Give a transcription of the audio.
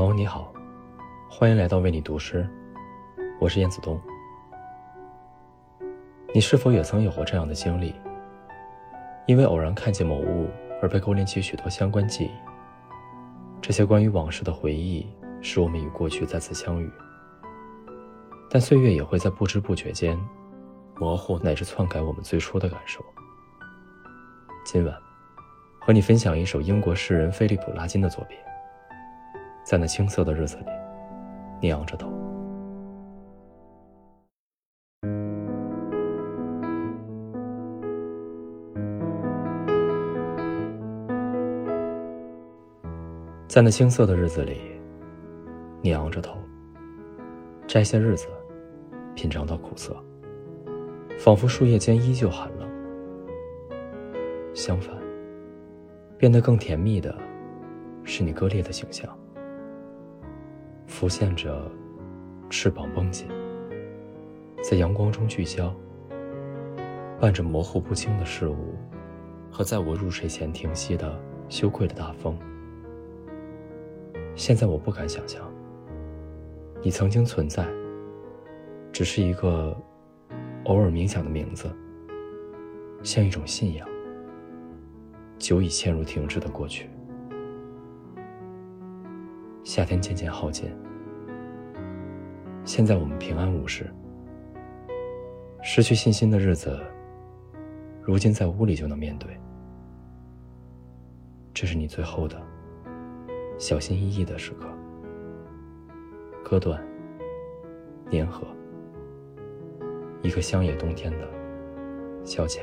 朋友你好，欢迎来到为你读诗，我是燕子东。你是否也曾有过这样的经历？因为偶然看见某物而被勾连起许多相关记忆。这些关于往事的回忆，使我们与过去再次相遇。但岁月也会在不知不觉间，模糊乃至篡改我们最初的感受。今晚，和你分享一首英国诗人菲利普·拉金的作品。在那青涩的日子里，你仰着头。在那青涩的日子里，你昂着头。摘些日子，品尝到苦涩，仿佛树叶间依旧寒冷。相反，变得更甜蜜的，是你割裂的形象。浮现着，翅膀绷紧，在阳光中聚焦，伴着模糊不清的事物，和在我入睡前停息的羞愧的大风。现在我不敢想象，你曾经存在，只是一个偶尔冥想的名字，像一种信仰，久已陷入停滞的过去。夏天渐渐耗尽，现在我们平安无事。失去信心的日子，如今在屋里就能面对。这是你最后的小心翼翼的时刻。割断，粘合，一个乡野冬天的消遣。